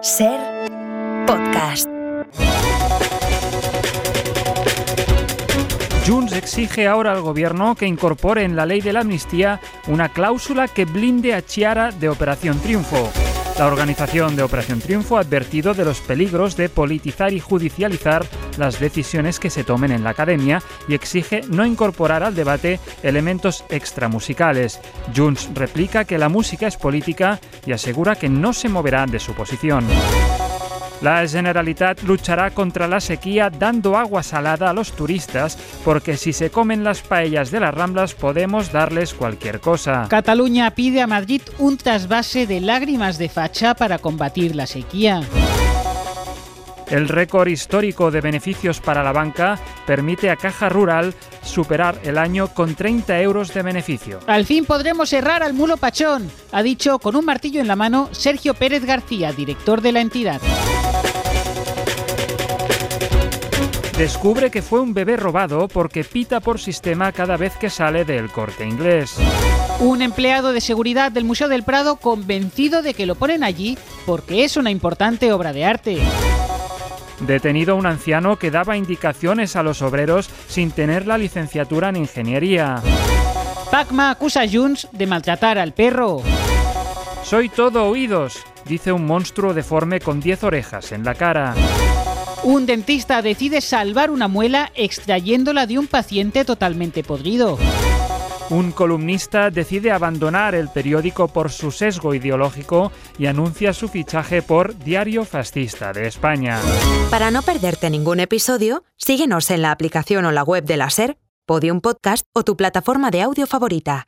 Ser podcast. Junts exige ahora al gobierno que incorpore en la ley de la amnistía una cláusula que blinde a Chiara de Operación Triunfo. La organización de Operación Triunfo ha advertido de los peligros de politizar y judicializar las decisiones que se tomen en la academia y exige no incorporar al debate elementos extramusicales. Junts replica que la música es política y asegura que no se moverá de su posición. La Generalitat luchará contra la sequía dando agua salada a los turistas porque si se comen las paellas de las Ramblas podemos darles cualquier cosa. Cataluña pide a Madrid un trasvase de lágrimas de facha para combatir la sequía. El récord histórico de beneficios para la banca permite a Caja Rural superar el año con 30 euros de beneficio. Al fin podremos errar al mulo pachón, ha dicho con un martillo en la mano Sergio Pérez García, director de la entidad. Descubre que fue un bebé robado porque pita por sistema cada vez que sale del corte inglés. Un empleado de seguridad del Museo del Prado convencido de que lo ponen allí porque es una importante obra de arte. Detenido un anciano que daba indicaciones a los obreros sin tener la licenciatura en ingeniería. Pacma acusa a Junts de maltratar al perro. Soy todo oídos, dice un monstruo deforme con 10 orejas en la cara. Un dentista decide salvar una muela extrayéndola de un paciente totalmente podrido. Un columnista decide abandonar el periódico por su sesgo ideológico y anuncia su fichaje por Diario Fascista de España. Para no perderte ningún episodio, síguenos en la aplicación o la web de la SER, Podium Podcast o tu plataforma de audio favorita.